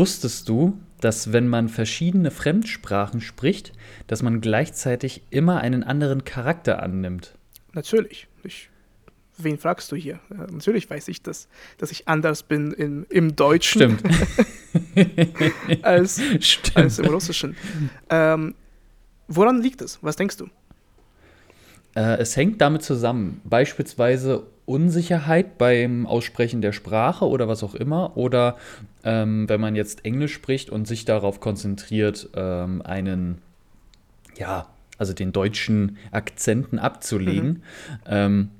wusstest du, dass wenn man verschiedene Fremdsprachen spricht, dass man gleichzeitig immer einen anderen Charakter annimmt? Natürlich. Ich, wen fragst du hier? Natürlich weiß ich das, dass ich anders bin in, im Deutschen Stimmt. als, Stimmt. als im Russischen. Ähm, woran liegt es? Was denkst du? Äh, es hängt damit zusammen, beispielsweise Unsicherheit beim Aussprechen der Sprache oder was auch immer, oder ähm, wenn man jetzt Englisch spricht und sich darauf konzentriert, ähm, einen, ja, also den deutschen Akzenten abzulegen. Ähm,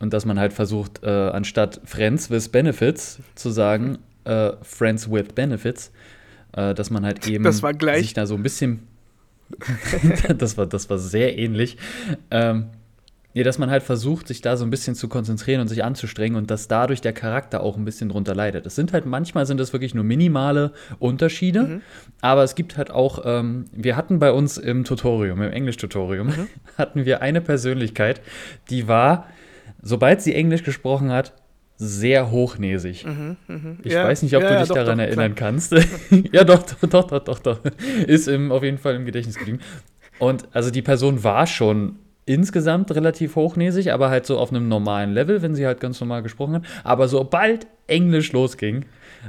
und dass man halt versucht, äh, anstatt Friends with Benefits zu sagen, äh, Friends with Benefits, äh, dass man halt eben Das war gleich. sich da so ein bisschen das, war, das war sehr ähnlich. Ähm, ja, dass man halt versucht, sich da so ein bisschen zu konzentrieren und sich anzustrengen und dass dadurch der Charakter auch ein bisschen drunter leidet. Es sind halt manchmal sind es wirklich nur minimale Unterschiede, Mhm. aber es gibt halt auch, ähm, wir hatten bei uns im Tutorium, im Englisch-Tutorium, Mhm. hatten wir eine Persönlichkeit, die war, sobald sie Englisch gesprochen hat, sehr hochnäsig. Ich Mhm, Ja, weiß nicht, ob ja, du ja, dich doch, daran doch, erinnern kannst. ja, doch, doch, doch, doch, doch, doch. Ist im, auf jeden Fall im Gedächtnis geblieben. Und also die Person war schon insgesamt relativ hochnäsig, aber halt so auf einem normalen Level, wenn sie halt ganz normal gesprochen hat. Aber sobald Englisch losging,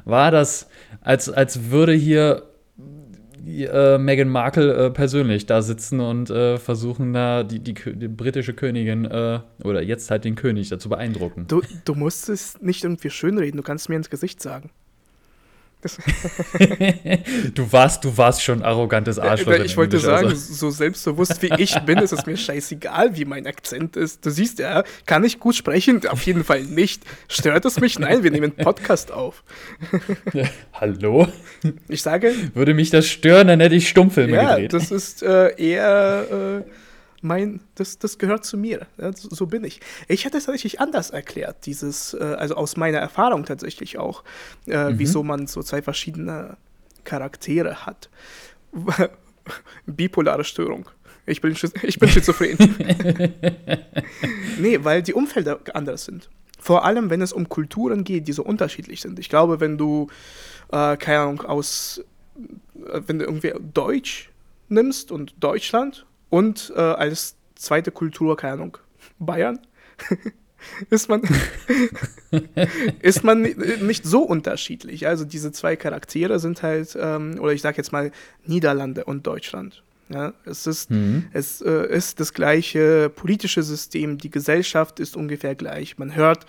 war das, als, als würde hier äh, Meghan Markle äh, persönlich da sitzen und äh, versuchen da die, die, die britische Königin äh, oder jetzt halt den König da zu beeindrucken. Du, du musst es nicht irgendwie schönreden, du kannst mir ins Gesicht sagen. Du warst, du warst schon arrogantes Arschloch. ich wollte Englisch, sagen, also. so selbstbewusst wie ich bin, ist es mir scheißegal, wie mein Akzent ist. Du siehst ja, kann ich gut sprechen? Auf jeden Fall nicht. Stört es mich? Nein, wir nehmen Podcast auf. Hallo? Ich sage, Würde mich das stören, dann hätte ich Stummfilme ja, gedreht. das ist äh, eher äh, mein, das, das gehört zu mir. Ja, so, bin ich. Ich hätte es tatsächlich anders erklärt, dieses, äh, also aus meiner Erfahrung tatsächlich auch, äh, wieso man so zwei verschiedene Charaktere hat. Bipolare Störung. Ich bin, ich bin schizophren. nee, weil die Umfelder anders sind. Vor allem, wenn es um Kulturen geht, die so unterschiedlich sind. Ich glaube, wenn du, äh, keine Ahnung, aus, äh, wenn du irgendwie Deutsch nimmst und Deutschland und äh, als zweite Kultur, keine Ahnung, Bayern, ist man, ist man ni- nicht so unterschiedlich. Also diese zwei Charaktere sind halt, ähm, oder ich sage jetzt mal Niederlande und Deutschland. Ja, es ist, Mhm. es äh, ist das gleiche politische System, die Gesellschaft ist ungefähr gleich. Man hört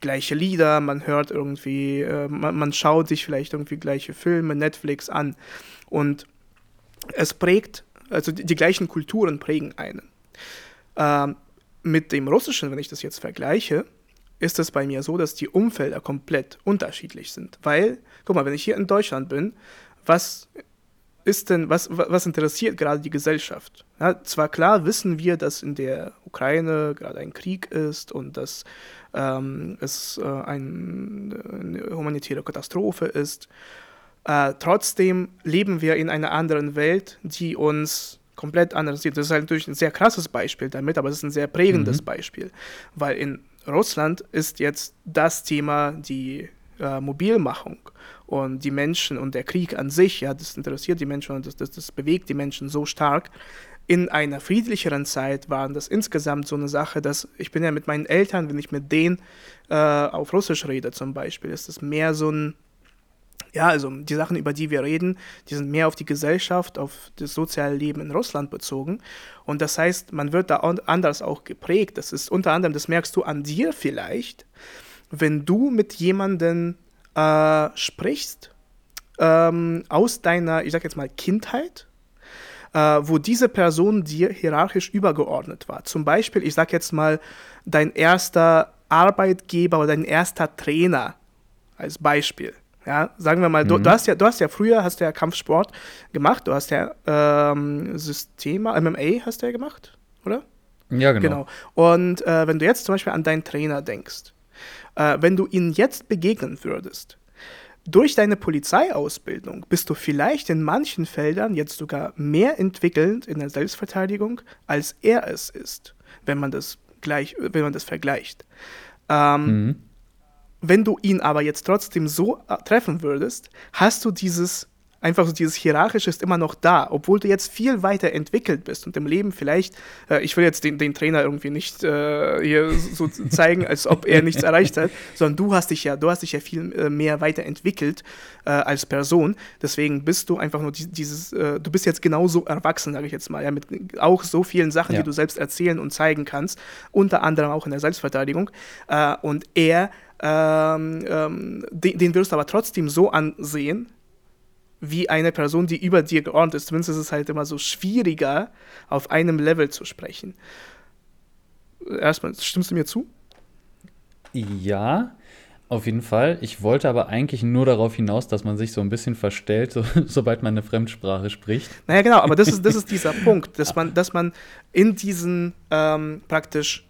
gleiche Lieder, man hört irgendwie, äh, man, man schaut sich vielleicht irgendwie gleiche Filme, Netflix an. Und es prägt, also die, die gleichen Kulturen prägen einen. Ähm, mit dem Russischen, wenn ich das jetzt vergleiche, ist es bei mir so, dass die Umfelder komplett unterschiedlich sind. Weil, guck mal, wenn ich hier in Deutschland bin, was ist denn, was, wa- was interessiert gerade die Gesellschaft? Ja, zwar klar wissen wir, dass in der Ukraine gerade ein Krieg ist und dass ähm, es äh, ein, eine humanitäre Katastrophe ist. Äh, trotzdem leben wir in einer anderen Welt, die uns komplett anders sieht. Das ist halt natürlich ein sehr krasses Beispiel damit, aber es ist ein sehr prägendes Beispiel, weil in Russland ist jetzt das Thema die äh, Mobilmachung und die Menschen und der Krieg an sich, ja, das interessiert die Menschen und das, das, das bewegt die Menschen so stark. In einer friedlicheren Zeit waren das insgesamt so eine Sache, dass ich bin ja mit meinen Eltern, wenn ich mit denen äh, auf Russisch rede zum Beispiel, ist es mehr so ein ja, also die Sachen, über die wir reden, die sind mehr auf die Gesellschaft, auf das soziale Leben in Russland bezogen. Und das heißt, man wird da an- anders auch geprägt. Das ist unter anderem, das merkst du an dir vielleicht, wenn du mit jemandem äh, sprichst ähm, aus deiner, ich sag jetzt mal, Kindheit, äh, wo diese Person dir hierarchisch übergeordnet war. Zum Beispiel, ich sag jetzt mal, dein erster Arbeitgeber oder dein erster Trainer als Beispiel. Ja, sagen wir mal, du, du, hast ja, du hast ja früher hast ja Kampfsport gemacht, du hast ja ähm, Systema, MMA hast du ja gemacht, oder? Ja, genau. Genau. Und äh, wenn du jetzt zum Beispiel an deinen Trainer denkst, äh, wenn du ihn jetzt begegnen würdest, durch deine Polizeiausbildung bist du vielleicht in manchen Feldern jetzt sogar mehr entwickelnd in der Selbstverteidigung, als er es ist, wenn man das gleich, wenn man das vergleicht. Ähm, Mhm. Wenn du ihn aber jetzt trotzdem so äh, treffen würdest, hast du dieses einfach so dieses Hierarchische ist immer noch da, obwohl du jetzt viel weiter entwickelt bist und im Leben vielleicht, äh, ich will jetzt den, den Trainer irgendwie nicht äh, hier so zeigen, als ob er nichts erreicht hat, sondern du hast dich ja, du hast dich ja viel äh, mehr weiterentwickelt äh, als Person. Deswegen bist du einfach nur dieses, äh, du bist jetzt genauso erwachsen, sage ich jetzt mal, ja, mit auch so vielen Sachen, ja. die du selbst erzählen und zeigen kannst, unter anderem auch in der Selbstverteidigung. Und er ähm, ähm, den, den wirst du aber trotzdem so ansehen, wie eine Person, die über dir geordnet ist. Zumindest ist es halt immer so schwieriger, auf einem Level zu sprechen. Erstmal, stimmst du mir zu? Ja, auf jeden Fall. Ich wollte aber eigentlich nur darauf hinaus, dass man sich so ein bisschen verstellt, so, sobald man eine Fremdsprache spricht. Naja, genau, aber das ist, das ist dieser Punkt, dass man, dass man in diesen ähm, praktisch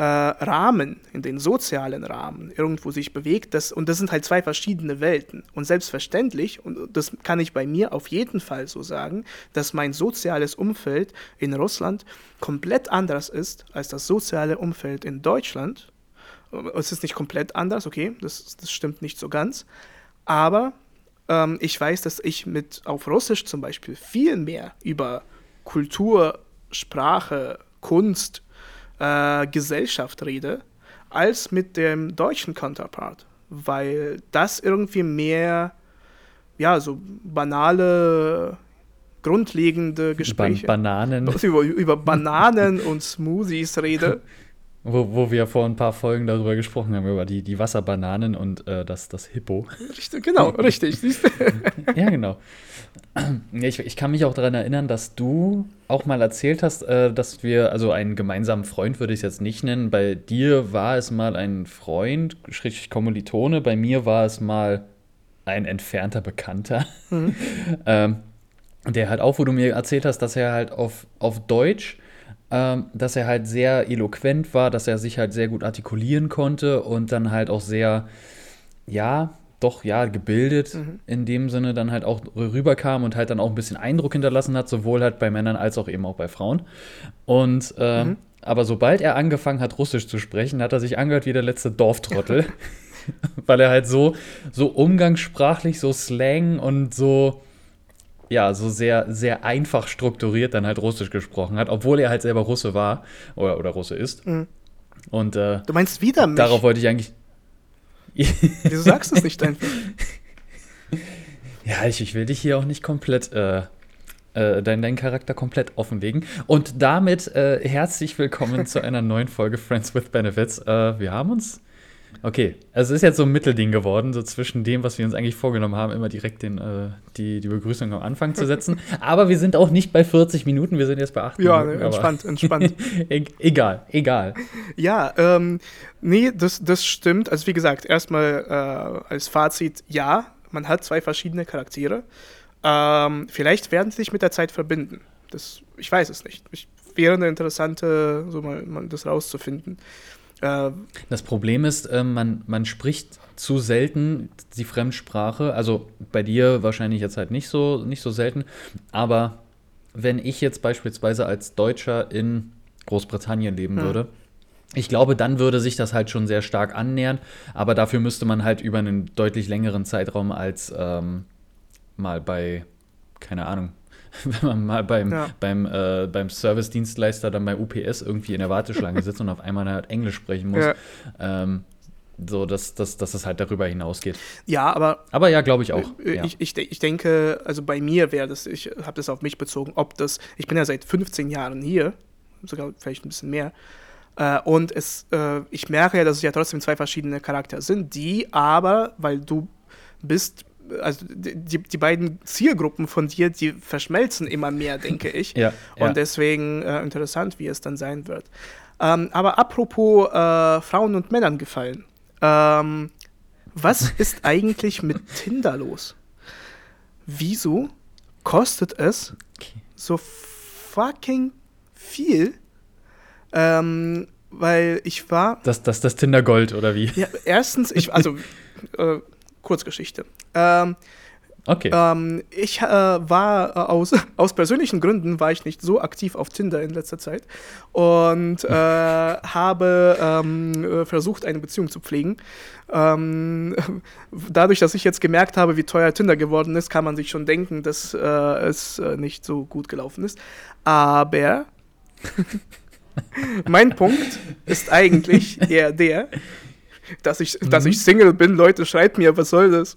äh, Rahmen, in den sozialen Rahmen irgendwo sich bewegt. Das, und das sind halt zwei verschiedene Welten. Und selbstverständlich, und das kann ich bei mir auf jeden Fall so sagen, dass mein soziales Umfeld in Russland komplett anders ist als das soziale Umfeld in Deutschland. Es ist nicht komplett anders, okay, das, das stimmt nicht so ganz. Aber ähm, ich weiß, dass ich mit auf Russisch zum Beispiel viel mehr über Kultur, Sprache, Kunst, äh, Gesellschaft rede, als mit dem deutschen Counterpart, weil das irgendwie mehr, ja, so banale, grundlegende Gespräche. Ban Bananen. Über, über Bananen und Smoothies rede. Wo, wo wir vor ein paar Folgen darüber gesprochen haben, über die, die Wasserbananen und äh, das, das Hippo. Richtig, genau, richtig. ja, genau. Ich, ich kann mich auch daran erinnern, dass du auch mal erzählt hast, äh, dass wir, also einen gemeinsamen Freund würde ich es jetzt nicht nennen. Bei dir war es mal ein Freund, schrägstrich Kommilitone, bei mir war es mal ein entfernter Bekannter. Mhm. ähm, der halt auch, wo du mir erzählt hast, dass er halt auf, auf Deutsch ähm, dass er halt sehr eloquent war, dass er sich halt sehr gut artikulieren konnte und dann halt auch sehr, ja, doch, ja, gebildet mhm. in dem Sinne dann halt auch rüberkam und halt dann auch ein bisschen Eindruck hinterlassen hat, sowohl halt bei Männern als auch eben auch bei Frauen. Und äh, mhm. aber sobald er angefangen hat, Russisch zu sprechen, hat er sich angehört wie der letzte Dorftrottel. weil er halt so, so umgangssprachlich, so Slang und so, ja, so sehr, sehr einfach strukturiert dann halt Russisch gesprochen hat, obwohl er halt selber Russe war oder, oder Russe ist. Mhm. Und äh, du meinst wieder mich? Darauf wollte ich eigentlich. Wieso sagst du es nicht einfach? ja, ich, ich will dich hier auch nicht komplett, äh, äh, deinen, deinen Charakter komplett offenlegen. Und damit äh, herzlich willkommen zu einer neuen Folge Friends with Benefits. Äh, wir haben uns Okay, also es ist jetzt so ein Mittelding geworden, so zwischen dem, was wir uns eigentlich vorgenommen haben, immer direkt den, äh, die, die Begrüßung am Anfang zu setzen. aber wir sind auch nicht bei 40 Minuten, wir sind jetzt bei 8 ja, Minuten. Ja, entspannt, entspannt. e egal, egal. Ja, ähm, nee, das, das stimmt. Also wie gesagt, erstmal äh, als Fazit, ja, man hat zwei verschiedene Charaktere. Ähm, vielleicht werden sie sich mit der Zeit verbinden. Das, ich weiß es nicht. Ich, wäre eine interessante, so mal, mal das rauszufinden. Äh, das Problem ist, äh, man, man spricht zu selten die Fremdsprache. Also bei dir wahrscheinlich jetzt halt nicht so, nicht so selten. Aber wenn ich jetzt beispielsweise als Deutscher in Großbritannien leben hm. würde, ich glaube, dann würde sich das halt schon sehr stark annähern. Aber dafür müsste man halt über einen deutlich längeren Zeitraum als ähm, mal bei, keine Ahnung, wenn man mal beim, ja. beim, äh, beim Service-Dienstleister dann bei UPS irgendwie in der Warteschlange sitzt und auf einmal halt Englisch sprechen muss. Ja. Ähm, so, dass, dass, dass es halt darüber hinausgeht. Ja, aber. Aber ja, glaube ich auch. Ich, ich, ich denke, also bei mir wäre das, ich habe das auf mich bezogen, ob das, ich bin ja seit 15 Jahren hier, sogar vielleicht ein bisschen mehr. Äh, und es, äh, ich merke ja, dass es ja trotzdem zwei verschiedene Charaktere sind, die aber, weil du bist also die, die beiden Zielgruppen von dir, die verschmelzen immer mehr, denke ich. ja, und ja. deswegen äh, interessant, wie es dann sein wird. Ähm, aber apropos äh, Frauen und Männern gefallen. Ähm, was ist eigentlich mit Tinder los? Wieso kostet es okay. so fucking viel? Ähm, weil ich war. Das, das, das Tinder Gold, oder wie? Ja, erstens, ich, also, äh, Kurzgeschichte. Ähm, Okay. Ähm, ich äh, war äh, aus, aus persönlichen Gründen war ich nicht so aktiv auf Tinder in letzter Zeit und äh, habe ähm, äh, versucht, eine Beziehung zu pflegen. Ähm, dadurch, dass ich jetzt gemerkt habe, wie teuer Tinder geworden ist, kann man sich schon denken, dass äh, es äh, nicht so gut gelaufen ist. Aber mein Punkt ist eigentlich eher der, dass ich, mhm. dass ich Single bin. Leute, schreibt mir, was soll das?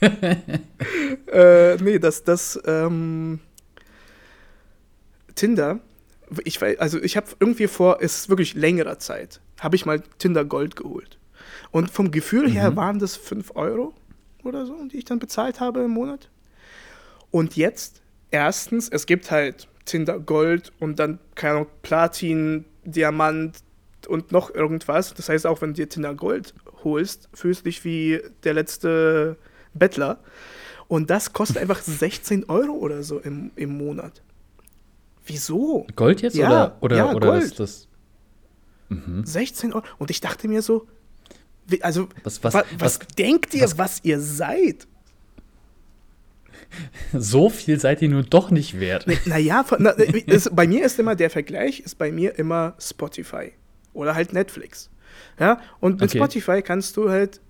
äh, nee, das, das, ähm, Tinder, ich weiß, also ich habe irgendwie vor, es ist wirklich längerer Zeit, habe ich mal Tinder Gold geholt. Und vom Gefühl her mhm. waren das 5 Euro oder so, die ich dann bezahlt habe im Monat. Und jetzt, erstens, es gibt halt Tinder Gold und dann, keine Ahnung, Platin, Diamant und noch irgendwas. Das heißt, auch wenn du dir Tinder Gold holst, fühlst du dich wie der letzte Bettler. Und das kostet einfach 16 Euro oder so im, im Monat. Wieso? Gold jetzt ja, oder, oder, ja, oder Gold. ist das? Mhm. 16 Euro. Und ich dachte mir so, also, was, was, was, was, denkt ihr, was, ihr seid? So viel seid ihr nun doch nicht wert. Naja, na, bei mir ist immer der Vergleich, ist bei mir immer Spotify oder halt Netflix. Ja, und mit okay. Spotify kannst du halt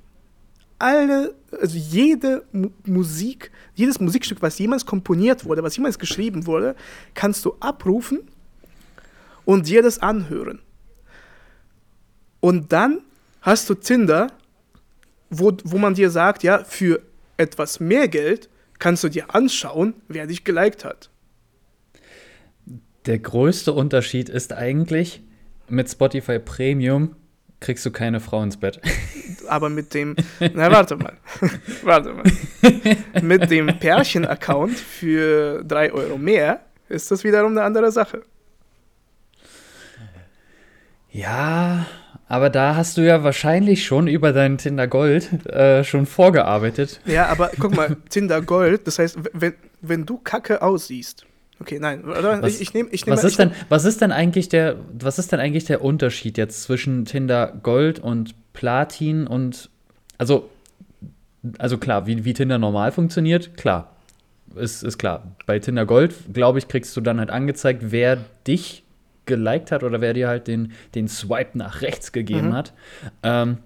alle, also jede M Musik, jedes Musikstück, was jemals komponiert wurde, was jemals geschrieben wurde, kannst du abrufen und dir das anhören. Und dann hast du Tinder, wo, wo man dir sagt, ja, für etwas mehr Geld kannst du dir anschauen, wer dich geliked hat. Der größte Unterschied ist eigentlich, mit Spotify Premium kriegst du keine Frau ins Bett. Aber mit dem, na warte mal, warte mal. Mit dem Pärchen-Account für 3 Euro mehr ist das wiederum eine andere Sache. Ja, aber da hast du ja wahrscheinlich schon über deinen Tinder Gold äh, schon vorgearbeitet. Ja, aber guck mal, Tinder Gold, das heißt, wenn, wenn du kacke aussiehst, Okay, nein? Was, ich, ich nehme. Ich nehm, was, ist denn, was ist denn eigentlich der, was ist denn eigentlich der Unterschied jetzt zwischen Tinder Gold und Platin und also, also klar, wie, wie Tinder normal funktioniert, klar. Ist, ist klar. Bei Tinder Gold, glaube ich, kriegst du dann halt angezeigt, wer dich geliked hat oder wer dir halt den, den Swipe nach rechts gegeben mhm. hat. Ähm,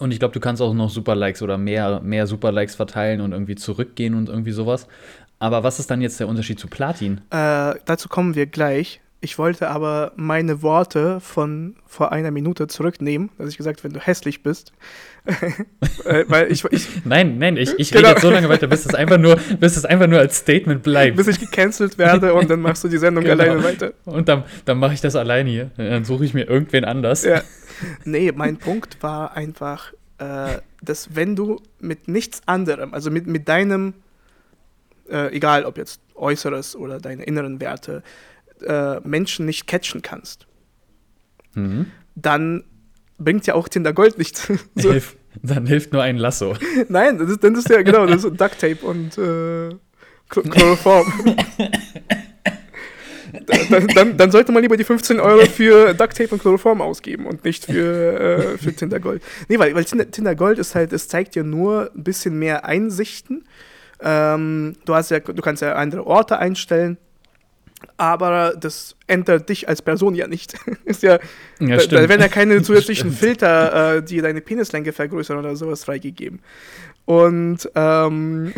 und ich glaube, du kannst auch noch Super-Likes oder mehr, mehr Super-Likes verteilen und irgendwie zurückgehen und irgendwie sowas. Aber was ist dann jetzt der Unterschied zu Platin? Äh, dazu kommen wir gleich. Ich wollte aber meine Worte von vor einer Minute zurücknehmen, dass ich gesagt, wenn du hässlich bist. äh, weil ich, ich, nein, nein, ich, ich genau. rede jetzt so lange weiter, bis es einfach nur, bis es einfach nur als Statement bleibt. Bis ich gecancelt werde und dann machst du die Sendung genau. alleine weiter. Und dann, dann mache ich das alleine hier. Dann suche ich mir irgendwen anders. Ja. Nee, mein Punkt war einfach, äh, dass wenn du mit nichts anderem, also mit, mit deinem äh, egal ob jetzt Äußeres oder deine inneren Werte, äh, Menschen nicht catchen kannst, mhm. dann bringt ja auch Tinder Gold nichts. so. Hilf, dann hilft nur ein Lasso. Nein, das ist, das ist ja genau, das ist Duct Tape und äh, Chloroform. dann, dann, dann, sollte man lieber die 15 Euro für Duct Tape und Chloroform ausgeben und nicht für, äh, für Tinder Gold. Nee, weil, weil Tinder Gold ist halt, es zeigt dir nur ein bisschen mehr Einsichten ähm, du, hast ja, du kannst ja andere Orte einstellen, aber das ändert dich als Person ja nicht. ist ja, ja da, da, werden ja keine zusätzlichen Filter, äh, die deine Penislänge vergrößern oder sowas freigegeben. Und ähm,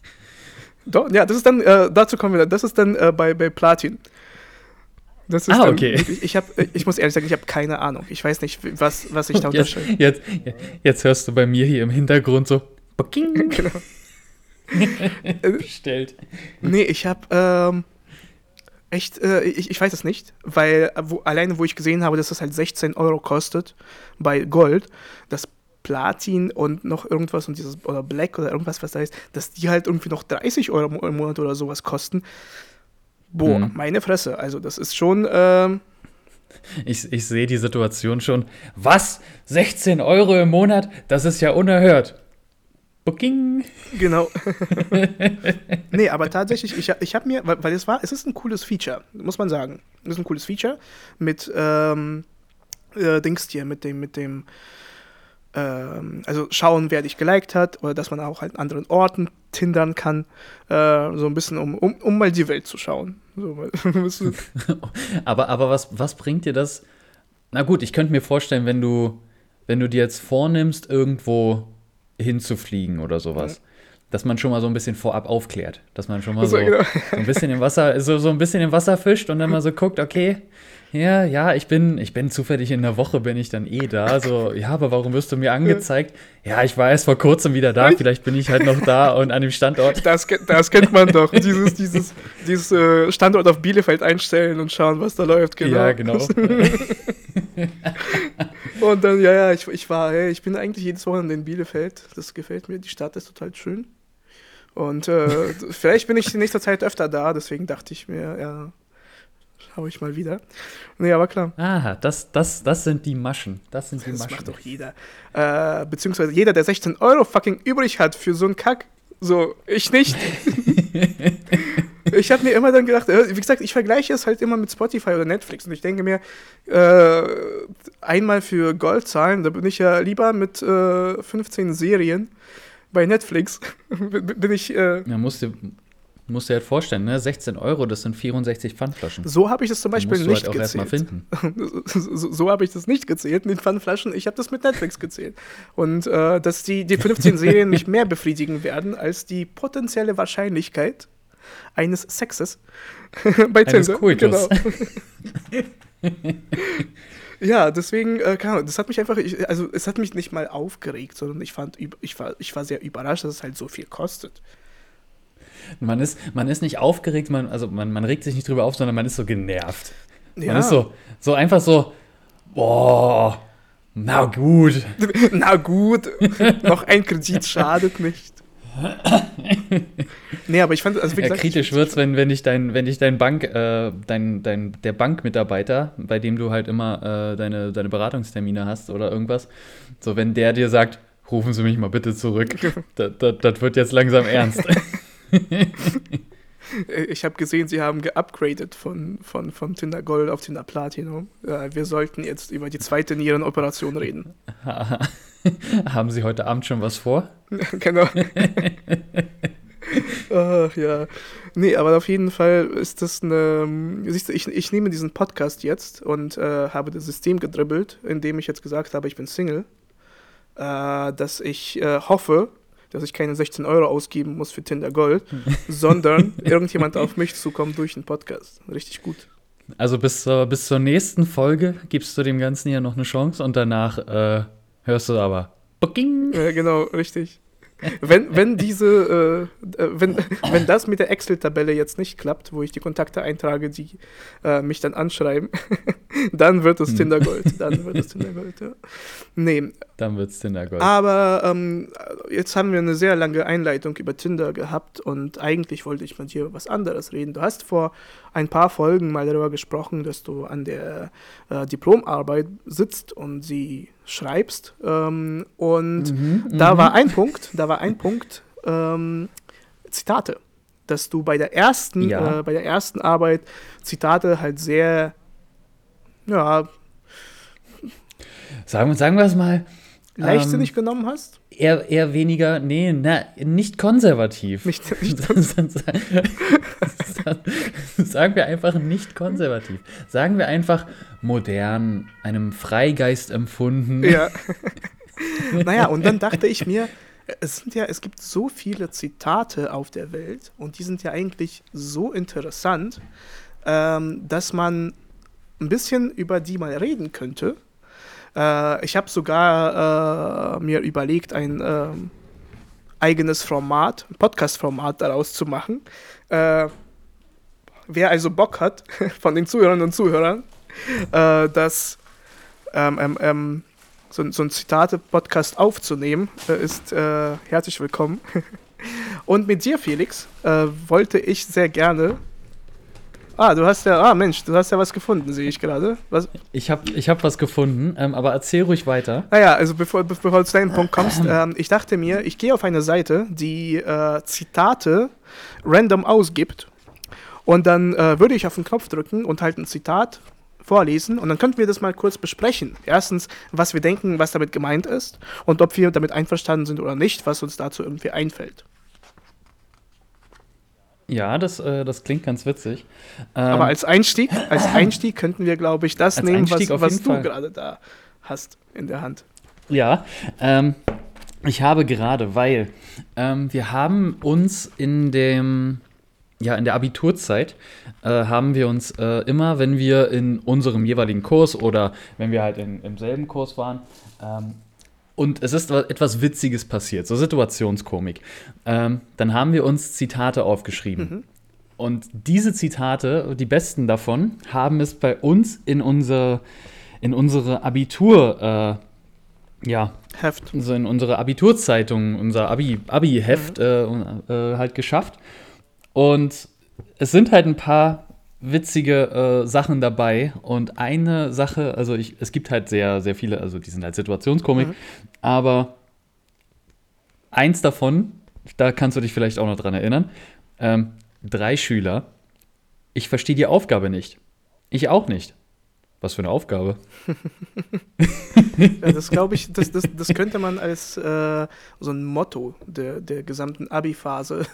doch, ja, das ist dann, äh, dazu kommen wir, das ist dann äh, bei, bei Platin. Das ist ah, dann, okay. Ich, ich, hab, ich muss ehrlich sagen, ich habe keine Ahnung. Ich weiß nicht, was, was ich da unterscheide. Jetzt, jetzt, jetzt hörst du bei mir hier im Hintergrund so. genau. bestellt. Nee, ich habe ähm, echt, äh, ich, ich weiß es nicht, weil wo, alleine wo ich gesehen habe, dass das halt 16 Euro kostet bei Gold, das Platin und noch irgendwas und dieses oder Black oder irgendwas, was da ist, dass die halt irgendwie noch 30 Euro im Monat oder sowas kosten. Boah, hm. meine Fresse. Also das ist schon. Ähm, ich, ich sehe die Situation schon. Was? 16 Euro im Monat? Das ist ja unerhört. Booking. Genau. nee, aber tatsächlich, ich, ich habe mir, weil, weil es war, es ist ein cooles Feature, muss man sagen. Es ist ein cooles Feature mit ähm, äh, Dings hier, mit dem, mit dem, äh, ähm, also schauen, wer dich geliked hat, oder dass man auch halt an anderen Orten tindern kann, äh, so ein bisschen, um, um, um mal die Welt zu schauen. So, aber aber was, was bringt dir das? Na gut, ich könnte mir vorstellen, wenn du, wenn du dir jetzt vornimmst, irgendwo hinzufliegen oder sowas. Ja dass man schon mal so ein bisschen vorab aufklärt, dass man schon mal so, genau. so ein bisschen im Wasser, so, so ein bisschen im Wasser fischt und dann mal so guckt, okay, ja, ja, ich bin, ich bin zufällig in der Woche, bin ich dann eh da. So, ja, aber warum wirst du mir angezeigt? Ja, ich war erst vor kurzem wieder da, vielleicht bin ich halt noch da und an dem Standort. Das, das kennt man doch. Dieses, dieses, dieses äh, Standort auf Bielefeld einstellen und schauen, was da läuft, genau. Ja, genau. und dann, ja, ja, ich, ich war, hey, ich bin eigentlich jedes Wochenende in Bielefeld. Das gefällt mir. Die Stadt ist total schön. Und äh, vielleicht bin ich in nächster Zeit öfter da, deswegen dachte ich mir, ja, schaue ich mal wieder. Nee, aber klar. Aha, das, das, das sind die Maschen. Das sind die das Maschen. Das macht doch jeder. Äh, beziehungsweise jeder, der 16 Euro fucking übrig hat für so einen Kack. So, ich nicht. ich habe mir immer dann gedacht, äh, wie gesagt, ich vergleiche es halt immer mit Spotify oder Netflix und ich denke mir, äh, einmal für Gold zahlen, da bin ich ja lieber mit äh, 15 Serien bei Netflix bin ich. Äh, ja, musst du, musst dir halt vorstellen, ne? 16 Euro, das sind 64 Pfandflaschen. So habe ich das zum Beispiel nicht halt gezählt. finden. so, so habe ich das nicht gezählt mit Pfandflaschen. Ich habe das mit Netflix gezählt. Und äh, dass die, die 15 Serien mich mehr befriedigen werden als die potenzielle Wahrscheinlichkeit eines Sexes bei Tinder. Eines Genau. Ja, deswegen, äh, keine Ahnung, das hat mich einfach, ich, also es hat mich nicht mal aufgeregt, sondern ich fand, ich war, ich war sehr überrascht, dass es halt so viel kostet. Man ist, man ist nicht aufgeregt, man, also man, man regt sich nicht drüber auf, sondern man ist so genervt. Ja. Man ist so, so einfach so, boah, na gut. na gut, noch ein Kredit schadet nicht. Nee, aber ich fand, also wie gesagt, ja, kritisch wird's, wenn, wenn dich dein, wenn dich dein Bank, äh, dein, dein, der Bankmitarbeiter, bei dem du halt immer äh, deine, deine Beratungstermine hast oder irgendwas, so wenn der dir sagt, rufen Sie mich mal bitte zurück, das, das, das wird jetzt langsam ernst. ich habe gesehen, Sie haben geupgradet von, von, von Tinder Gold auf Tinder Platinum. Äh, wir sollten jetzt über die zweite Nierenoperation reden. Haben Sie heute Abend schon was vor? genau. Ach ja. Nee, aber auf jeden Fall ist das eine. Siehst du, ich, ich nehme diesen Podcast jetzt und äh, habe das System gedribbelt, indem ich jetzt gesagt habe, ich bin Single. Äh, dass ich äh, hoffe, dass ich keine 16 Euro ausgeben muss für Tinder Gold, sondern irgendjemand auf mich zukommt durch den Podcast. Richtig gut. Also bis zur, bis zur nächsten Folge gibst du dem Ganzen ja noch eine Chance und danach äh, hörst du aber. Booking. Ja, genau, richtig. Wenn, wenn diese, äh, äh, wenn, wenn das mit der Excel-Tabelle jetzt nicht klappt, wo ich die Kontakte eintrage, die äh, mich dann anschreiben, dann wird es hm. Tinder Gold. Dann wird es Tinder Gold, ja. Nee. Dann wird es Tinder Gold. Aber ähm, jetzt haben wir eine sehr lange Einleitung über Tinder gehabt und eigentlich wollte ich mit dir was anderes reden. Du hast vor ein paar Folgen mal darüber gesprochen, dass du an der äh, Diplomarbeit sitzt und sie schreibst. Ähm, und mhm, da mhm. war ein Punkt, da war ein Punkt, ähm, Zitate. Dass du bei der ersten, ja. äh, bei der ersten Arbeit Zitate halt sehr, ja. Sagen, sagen wir es mal. Leichtsinnig ähm, genommen hast? Eher, eher weniger, nee, na, nicht konservativ. Nicht, nicht Sagen wir einfach nicht konservativ. Sagen wir einfach modern, einem Freigeist empfunden. Ja. naja, und dann dachte ich mir, es sind ja, es gibt so viele Zitate auf der Welt und die sind ja eigentlich so interessant, ähm, dass man ein bisschen über die mal reden könnte. Äh, ich habe sogar äh, mir überlegt, ein äh, eigenes Format, Podcast-Format daraus zu machen. Äh, wer also Bock hat, von den Zuhörern und Zuhörern, äh, das ähm, ähm, ähm, so, so ein Zitate-Podcast aufzunehmen, äh, ist herzlich willkommen. und mit dir, Felix, wollte ich sehr gerne. Ah, du hast ja, ah Mensch, du hast ja was gefunden, sehe ich gerade. Was? Ich habe ich hab was gefunden, ähm, aber erzähl ruhig weiter. Naja, also bevor, bevor du zu deinem Punkt kommst, ähm, ich dachte mir, ich gehe auf eine Seite, die äh, Zitate random ausgibt und dann äh, würde ich auf den Knopf drücken und halt ein Zitat vorlesen und dann könnten wir das mal kurz besprechen. Erstens, was wir denken, was damit gemeint ist und ob wir damit einverstanden sind oder nicht, was uns dazu irgendwie einfällt. Ja, das, äh, das klingt ganz witzig. Ähm, Aber als Einstieg, als Einstieg könnten wir, glaube ich, das nehmen, Einstieg was, was du gerade da hast in der Hand. Ja, ähm, ich habe gerade, weil ähm, wir haben uns in dem ja, in der Abiturzeit äh, haben wir uns äh, immer, wenn wir in unserem jeweiligen Kurs oder wenn wir halt in, im selben Kurs waren, ähm, und es ist etwas Witziges passiert, so Situationskomik, ähm, dann haben wir uns Zitate aufgeschrieben. Mhm. Und diese Zitate, die besten davon, haben es bei uns in, unser, in unsere Abitur, äh, ja, Heft. Also in unsere Abiturzeitung, unser Abi, Abi-Heft mhm. äh, äh, halt geschafft. Und es sind halt ein paar witzige äh, Sachen dabei. Und eine Sache, also ich, es gibt halt sehr, sehr viele, also die sind halt Situationskomik, mhm. aber eins davon, da kannst du dich vielleicht auch noch dran erinnern, ähm, drei Schüler, ich verstehe die Aufgabe nicht. Ich auch nicht. Was für eine Aufgabe. ja, das glaube ich, das, das, das könnte man als äh, so ein Motto der, der gesamten Abi-Phase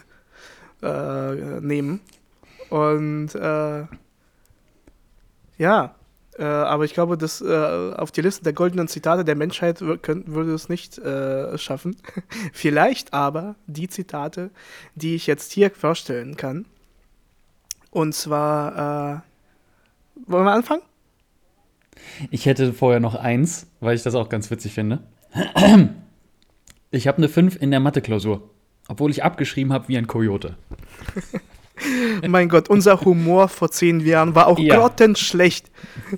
äh, nehmen. Und äh, ja, äh, aber ich glaube, dass äh, auf die Liste der goldenen Zitate der Menschheit würde es nicht äh, schaffen. Vielleicht aber die Zitate, die ich jetzt hier vorstellen kann. Und zwar, äh, wollen wir anfangen? Ich hätte vorher noch eins, weil ich das auch ganz witzig finde. Ich habe eine 5 in der Mathe-Klausur, obwohl ich abgeschrieben habe wie ein Kojote. mein Gott, unser Humor vor zehn Jahren war auch ja. grottenschlecht.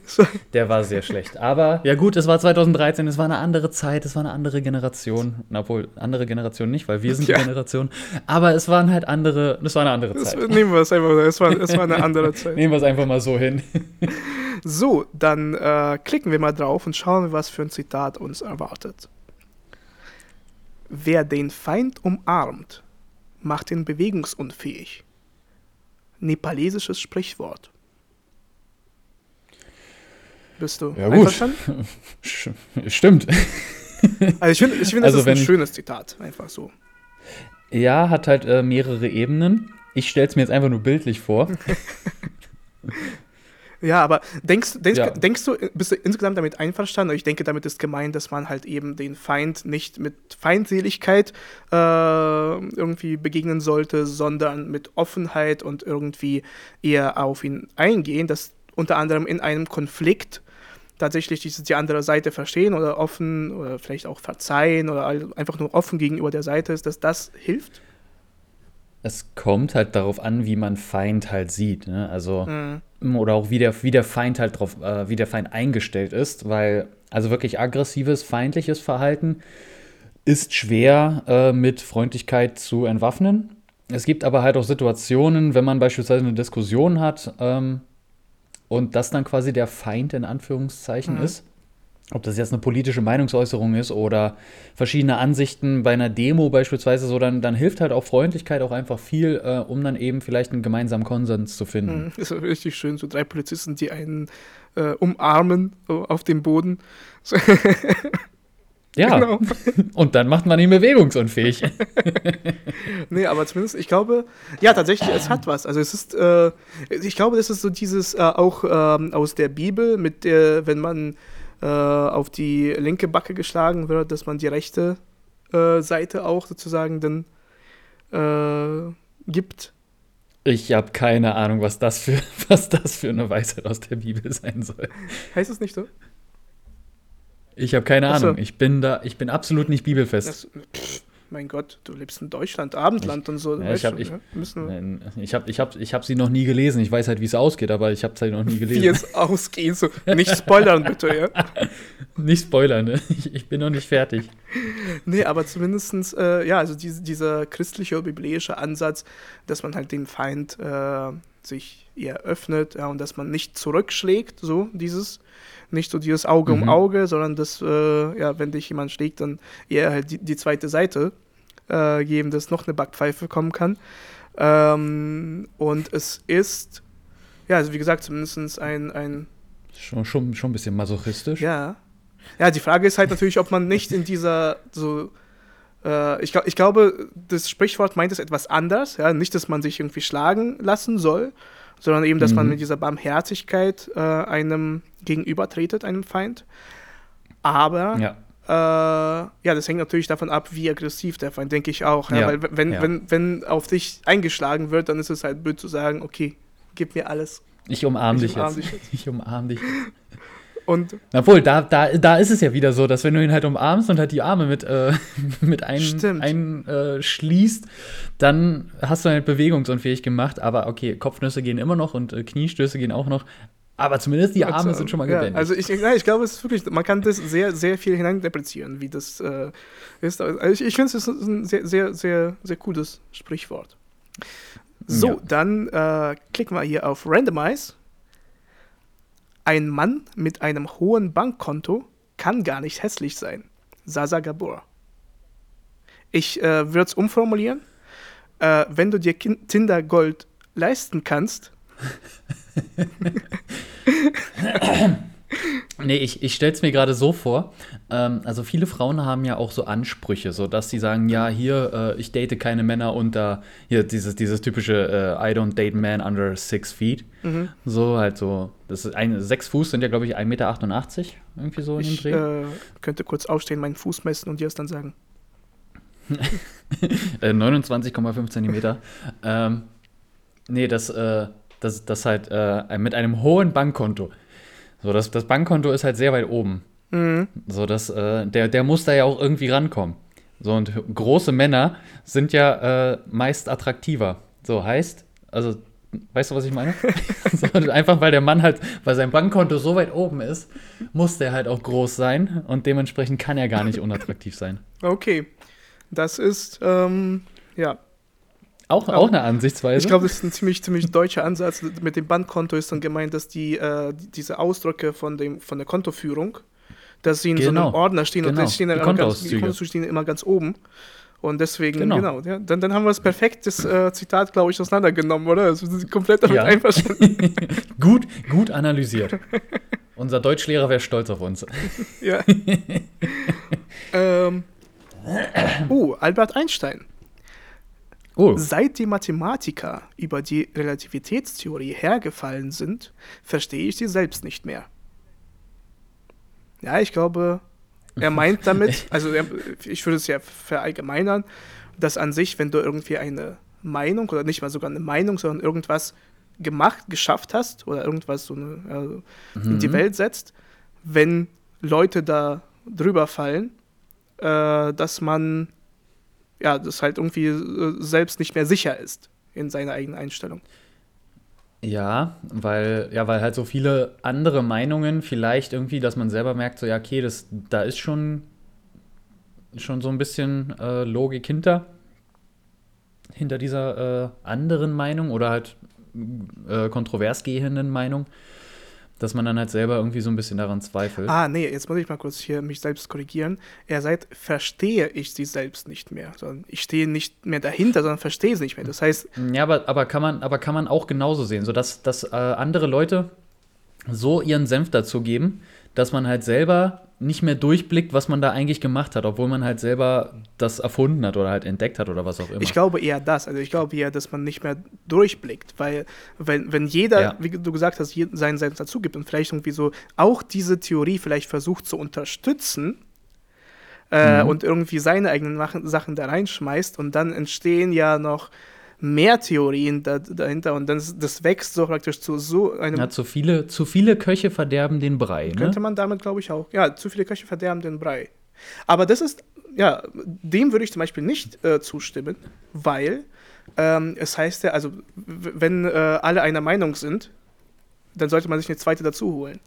Der war sehr schlecht. Aber ja gut, es war 2013, es war eine andere Zeit, es war eine andere Generation. Obwohl, andere Generation nicht, weil wir sind ja. die Generation. Aber es waren halt andere, es war eine andere Zeit. Das, nehmen wir es einfach, es war, es war eine andere Zeit. nehmen wir es einfach mal so hin. so, dann äh, klicken wir mal drauf und schauen, was für ein Zitat uns erwartet. Wer den Feind umarmt, macht ihn bewegungsunfähig nepalesisches Sprichwort. Bist du ja, einverstanden? Stimmt. Also ich finde, ich find, das also ist ein schönes Zitat, einfach so. Ja, hat halt äh, mehrere Ebenen. Ich stelle es mir jetzt einfach nur bildlich vor. Ja, aber denkst, denkst, ja. denkst du, bist du insgesamt damit einverstanden? Ich denke, damit ist gemeint, dass man halt eben den Feind nicht mit Feindseligkeit äh, irgendwie begegnen sollte, sondern mit Offenheit und irgendwie eher auf ihn eingehen, dass unter anderem in einem Konflikt tatsächlich die, die andere Seite verstehen oder offen oder vielleicht auch verzeihen oder einfach nur offen gegenüber der Seite ist, dass das hilft? Es kommt halt darauf an, wie man Feind halt sieht. Ne? Also, mhm. Oder auch wie der, wie der Feind halt drauf, äh, wie der Feind eingestellt ist, weil, also wirklich aggressives, feindliches Verhalten ist schwer äh, mit Freundlichkeit zu entwaffnen. Es gibt aber halt auch Situationen, wenn man beispielsweise eine Diskussion hat ähm, und das dann quasi der Feind in Anführungszeichen mhm. ist ob das jetzt eine politische Meinungsäußerung ist oder verschiedene Ansichten bei einer Demo beispielsweise, so dann, dann hilft halt auch Freundlichkeit auch einfach viel, äh, um dann eben vielleicht einen gemeinsamen Konsens zu finden. Das ist richtig schön, so drei Polizisten, die einen äh, umarmen auf dem Boden. Ja, genau. und dann macht man ihn bewegungsunfähig. nee, aber zumindest, ich glaube, ja, tatsächlich, es hat was. Also es ist, äh, ich glaube, das ist so dieses äh, auch ähm, aus der Bibel, mit der, wenn man äh, auf die linke Backe geschlagen wird, dass man die rechte äh, Seite auch sozusagen dann äh, gibt. Ich habe keine Ahnung, was das, für, was das für eine Weisheit aus der Bibel sein soll. Heißt es nicht so? Ich habe keine Achso. Ahnung. Ich bin da, ich bin absolut nicht bibelfest. Das, pff, mein Gott, du lebst in Deutschland, Abendland ich, und so. Ja, ich habe ich, ich hab, ich hab, ich hab sie noch nie gelesen. Ich weiß halt, wie es ausgeht, aber ich habe sie noch nie gelesen. Wie es ausgeht, so. Nicht spoilern bitte, ja? nicht spoilern, ne? Ich, ich, bin noch nicht fertig. Nee, aber zumindestens, äh, ja, also diese, dieser christliche, biblische Ansatz, dass man halt dem Feind äh, sich eher öffnet ja, und dass man nicht zurückschlägt, so dieses nicht so dieses Auge mhm. um Auge, sondern dass, äh, ja, wenn dich jemand schlägt, dann eher halt die, die zweite Seite äh, geben, dass noch eine Backpfeife kommen kann. Ähm, und es ist, ja, also wie gesagt, zumindest ein, ein Schon, schon, schon ein bisschen masochistisch. Ja. Ja, die Frage ist halt natürlich, ob man nicht in dieser so. Äh, ich, ich glaube, das Sprichwort meint es etwas anders. Ja? Nicht, dass man sich irgendwie schlagen lassen soll, sondern eben, dass mhm. man mit dieser Barmherzigkeit äh, einem gegenübertretet, einem Feind. Aber ja. Äh, ja, das hängt natürlich davon ab, wie aggressiv der Feind, denke ich auch. Ja? Ja. Weil wenn, wenn, wenn auf dich eingeschlagen wird, dann ist es halt blöd zu sagen, okay, gib mir alles. Ich umarme dich, umarm dich, jetzt. Ich umarme dich. Und Obwohl, da, da, da ist es ja wieder so, dass wenn du ihn halt umarmst und halt die Arme mit, äh, mit einschließt, ein, äh, dann hast du halt bewegungsunfähig gemacht. Aber okay, Kopfnüsse gehen immer noch und äh, Kniestöße gehen auch noch. Aber zumindest die Arme sind schon mal gebändigt. Ja, also ich, ich glaube, es ist wirklich, man kann das sehr, sehr viel hineininterpretieren, wie das äh, ist. Also ich, ich finde, es ist ein sehr, sehr, sehr, sehr cooles Sprichwort. So, ja. dann äh, klicken wir hier auf Randomize. Ein Mann mit einem hohen Bankkonto kann gar nicht hässlich sein. Sasa Gabor. Ich äh, würde es umformulieren. Äh, wenn du dir Tinder Gold leisten kannst, nee, ich, ich stelle es mir gerade so vor. Ähm, also viele Frauen haben ja auch so Ansprüche, so dass sie sagen, ja, hier, äh, ich date keine Männer unter, hier dieses, dieses typische äh, I don't date men under six feet. Mhm. So halt so, das ist ein, sechs Fuß sind ja, glaube ich, 1,88 Meter, irgendwie so ich, in dem Dreh. Äh, könnte kurz aufstehen, meinen Fuß messen und dir es dann sagen. 29,5 äh, Zentimeter. ähm, nee, das, äh, das, das halt äh, mit einem hohen Bankkonto. So, das, das Bankkonto ist halt sehr weit oben. Mhm. So, dass, äh, der, der muss da ja auch irgendwie rankommen. So, und große Männer sind ja äh, meist attraktiver. So heißt, also, weißt du, was ich meine? so, einfach weil der Mann halt, weil sein Bankkonto so weit oben ist, muss der halt auch groß sein und dementsprechend kann er gar nicht unattraktiv sein. Okay. Das ist, ähm, ja, auch, auch eine Ansichtsweise. Ich glaube, das ist ein ziemlich, ziemlich deutscher Ansatz. Mit dem Bankkonto ist dann gemeint, dass die, äh, diese Ausdrücke von, dem, von der Kontoführung, dass sie in genau. so einem genau. Ordner stehen genau. und die, stehen dann die, ganz, die stehen immer ganz oben. Und deswegen, genau, genau ja, dann, dann haben wir das perfektes äh, Zitat, glaube ich, auseinandergenommen, oder? Also, wir sind komplett damit ja. einverstanden. gut, gut analysiert. Unser Deutschlehrer wäre stolz auf uns. ja. ähm. Oh, Albert Einstein. Oh. Seit die Mathematiker über die Relativitätstheorie hergefallen sind, verstehe ich sie selbst nicht mehr. Ja, ich glaube, er meint damit, also er, ich würde es ja verallgemeinern, dass an sich, wenn du irgendwie eine Meinung oder nicht mal sogar eine Meinung, sondern irgendwas gemacht, geschafft hast oder irgendwas so eine, also mhm. in die mhm. Welt setzt, wenn Leute da drüber fallen, äh, dass man ja, das halt irgendwie äh, selbst nicht mehr sicher ist in seiner eigenen Einstellung. Ja, weil, ja, weil halt so viele andere Meinungen vielleicht irgendwie, dass man selber merkt, so ja, okay, das, da ist schon, schon so ein bisschen äh, Logik hinter, hinter dieser äh, anderen Meinung oder halt äh, kontrovers gehenden Meinung dass man dann halt selber irgendwie so ein bisschen daran zweifelt. Ah, nee, jetzt muss ich mal kurz hier mich selbst korrigieren. Er sagt, verstehe ich sie selbst nicht mehr, sondern ich stehe nicht mehr dahinter, sondern verstehe sie nicht mehr. Das heißt. Ja, aber, aber, kann, man, aber kann man auch genauso sehen, sodass dass, äh, andere Leute so ihren Senf dazu geben, dass man halt selber nicht mehr durchblickt, was man da eigentlich gemacht hat, obwohl man halt selber das erfunden hat oder halt entdeckt hat oder was auch immer. Ich glaube eher das. Also ich glaube eher, dass man nicht mehr durchblickt, weil wenn, wenn jeder, ja. wie du gesagt hast, seinen Senf dazu gibt und vielleicht irgendwie so auch diese Theorie vielleicht versucht zu unterstützen, äh, mhm. und irgendwie seine eigenen Sachen da reinschmeißt und dann entstehen ja noch mehr Theorien da, dahinter und dann das wächst so praktisch zu so einem. Ja, zu viele, zu viele Köche verderben den Brei. Ne? Könnte man damit, glaube ich, auch. Ja, zu viele Köche verderben den Brei. Aber das ist, ja, dem würde ich zum Beispiel nicht äh, zustimmen, weil ähm, es heißt ja, also wenn äh, alle einer Meinung sind, dann sollte man sich eine zweite dazu holen.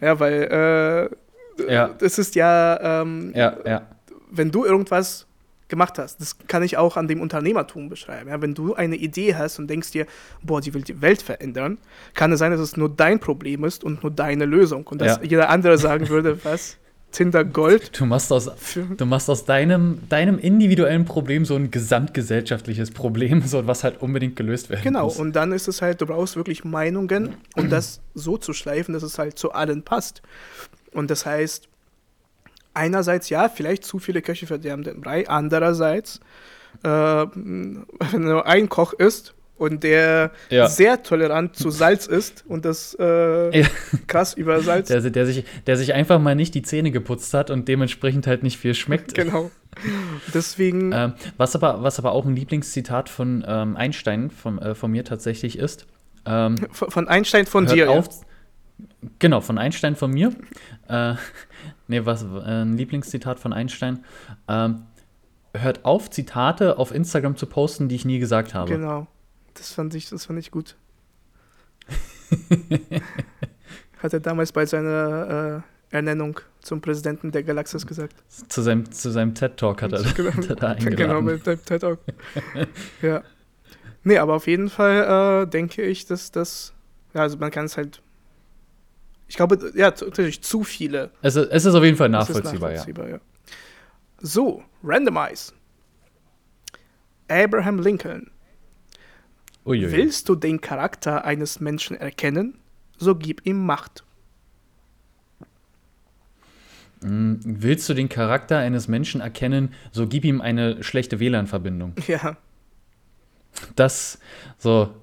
Ja, weil äh, ja. es ist ja, ähm, ja, ja, wenn du irgendwas gemacht hast. Das kann ich auch an dem Unternehmertum beschreiben. Ja, wenn du eine Idee hast und denkst dir, boah, die will die Welt verändern, kann es sein, dass es nur dein Problem ist und nur deine Lösung und dass ja. jeder andere sagen würde, was, Tinder Gold. Du machst aus, du machst aus deinem, deinem individuellen Problem so ein gesamtgesellschaftliches Problem, so was halt unbedingt gelöst werden genau, muss. Genau, und dann ist es halt, du brauchst wirklich Meinungen und das so zu schleifen, dass es halt zu allen passt. Und das heißt, einerseits ja, vielleicht zu viele Köche verderben den Brei, andererseits, äh, wenn nur ein Koch ist und der ja. sehr tolerant zu Salz ist und das äh, ja. krass übersalzt. Der, der, sich, der sich einfach mal nicht die Zähne geputzt hat und dementsprechend halt nicht viel schmeckt. Genau. Deswegen. Ähm, was, aber, was aber auch ein Lieblingszitat von ähm, Einstein von, äh, von mir tatsächlich ist. Ähm, von, von, Einstein von dir, auf, ja. Genau, von Einstein von mir. Äh, nee, was, ein Lieblingszitat von Einstein. Ähm, hört auf, Zitate auf Instagram zu posten, die ich nie gesagt habe. Genau. Das fand ich, das fand ich gut. Hat er damals bei seiner äh, Ernennung zum Präsidenten der Galaxis gesagt. Zu seinem, zu seinem TED-Talk hat er, genau, hat er da eingeladen. Genau, mit TED-Talk. ja. Nee, aber auf jeden Fall äh, denke ich, dass das, ja, also man kann es halt, ich glaube, ja, natürlich zu viele. Es, es ist auf jeden Fall nachvollziehbar, nachvollziehbar ja. ja. So, Randomize. Abraham Lincoln Uiui. Willst du den Charakter eines Menschen erkennen, so gib ihm Macht. Hm, willst du den Charakter eines Menschen erkennen, so gib ihm eine schlechte WLAN-Verbindung. Ja. Das, so,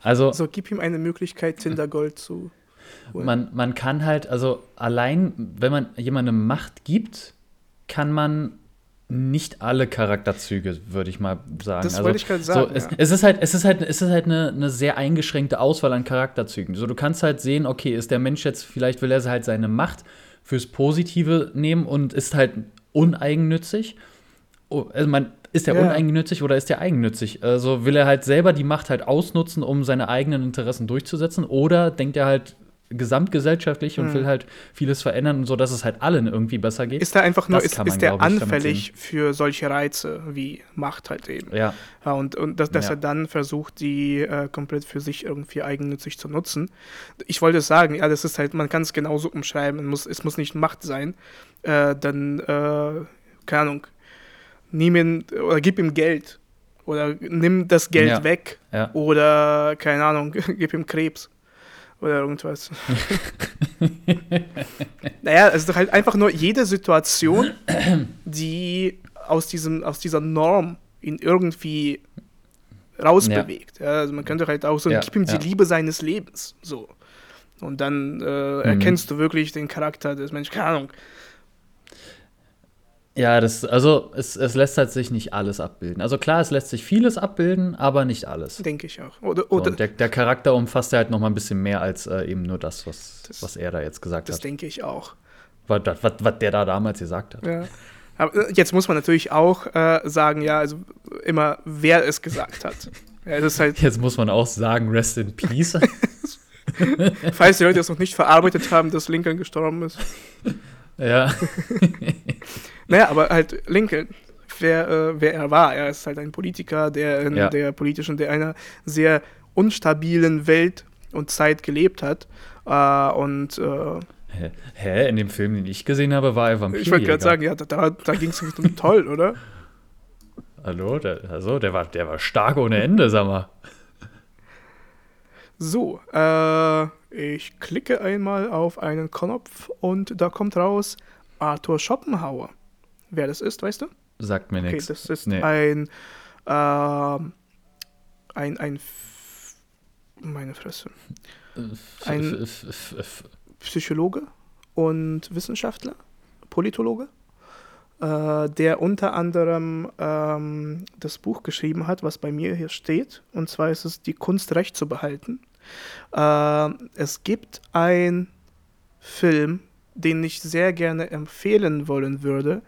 also. so gib ihm eine Möglichkeit, Tinder Gold zu. Holen. Man, man kann halt, also allein, wenn man jemandem Macht gibt, kann man nicht alle Charakterzüge, würde ich mal sagen. Das also, wollte ich gerade sagen. So, es, ja. es, ist halt, es ist halt, es ist halt eine, eine, sehr eingeschränkte Auswahl an Charakterzügen. So, du kannst halt sehen, okay, ist der Mensch jetzt, vielleicht will er halt seine Macht fürs Positive nehmen und ist halt uneigennützig. Oh, also man, ist er ja. uneigennützig oder ist er eigennützig? Also will er halt selber die Macht halt ausnutzen, um seine eigenen Interessen durchzusetzen? Oder denkt er halt, gesamtgesellschaftlich und mhm. will halt vieles verändern, so dass es halt allen irgendwie besser geht. Ist er einfach nur, ist, ist der anfällig für solche Reize wie Macht halt eben. Ja. ja und, und dass, dass ja. er dann versucht, die äh, komplett für sich irgendwie eigennützig zu nutzen. Ich wollte sagen, ja, das ist halt, man kann es genauso umschreiben, muss, es muss nicht Macht sein. Äh, dann, äh, keine Ahnung, nimm ihn oder gib ihm Geld. Oder nimm das Geld ja. weg. Oder, keine Ahnung, gib ihm Krebs oder irgendwas. naja, es ist doch halt einfach nur jede Situation, die aus, diesem, aus dieser Norm ihn irgendwie rausbewegt. Ja. ja also man könnte halt auch so, ja, gib ihm die Liebe seines Lebens. So. Und dann äh, mhm. erkennst du wirklich den Charakter des Menschen. Keine Ahnung. Ja, das, also es, es lässt halt sich nicht alles abbilden. Also klar, es lässt sich vieles abbilden, aber nicht alles. Denke ich auch. Oder, oder so, der, der, Charakter umfasst ja halt noch mal ein bisschen mehr als äh, eben nur das, was, das, was er da jetzt gesagt das hat. Das denke ich auch. Was, was, was der da damals gesagt hat. Ja. Aber äh, jetzt muss man natürlich auch äh, sagen, ja, also immer, wer es gesagt hat. Ja, halt jetzt muss man auch sagen, rest in peace. Falls die Leute das noch nicht verarbeitet haben, dass Lincoln gestorben ist. Ja. Naja, aber halt Lincoln, wer, äh, wer er war. Er ist halt ein Politiker, der in ja. der politischen, der einer sehr unstabilen Welt und Zeit gelebt hat. Äh, und äh, Hä? Hä? In dem Film, den ich gesehen habe, war er Vampir. Ich wollte gerade sagen, ja, da, da ging es um toll, oder? Hallo, der, also, der war, der war stark ohne Ende, sag mal. So, äh, ich klicke einmal auf einen Knopf und da kommt raus Arthur Schopenhauer. Wer das ist, weißt du? Sagt mir nichts. Okay, das ist nee. ein, äh, ein, ein, F meine Fresse. Ein Psychologe und Wissenschaftler, Politologe, äh, der unter anderem ähm, das Buch geschrieben hat, was bei mir hier steht. Und zwar ist es Die Kunst, Recht zu behalten. Äh, es gibt einen Film, den ich sehr gerne empfehlen wollen würde,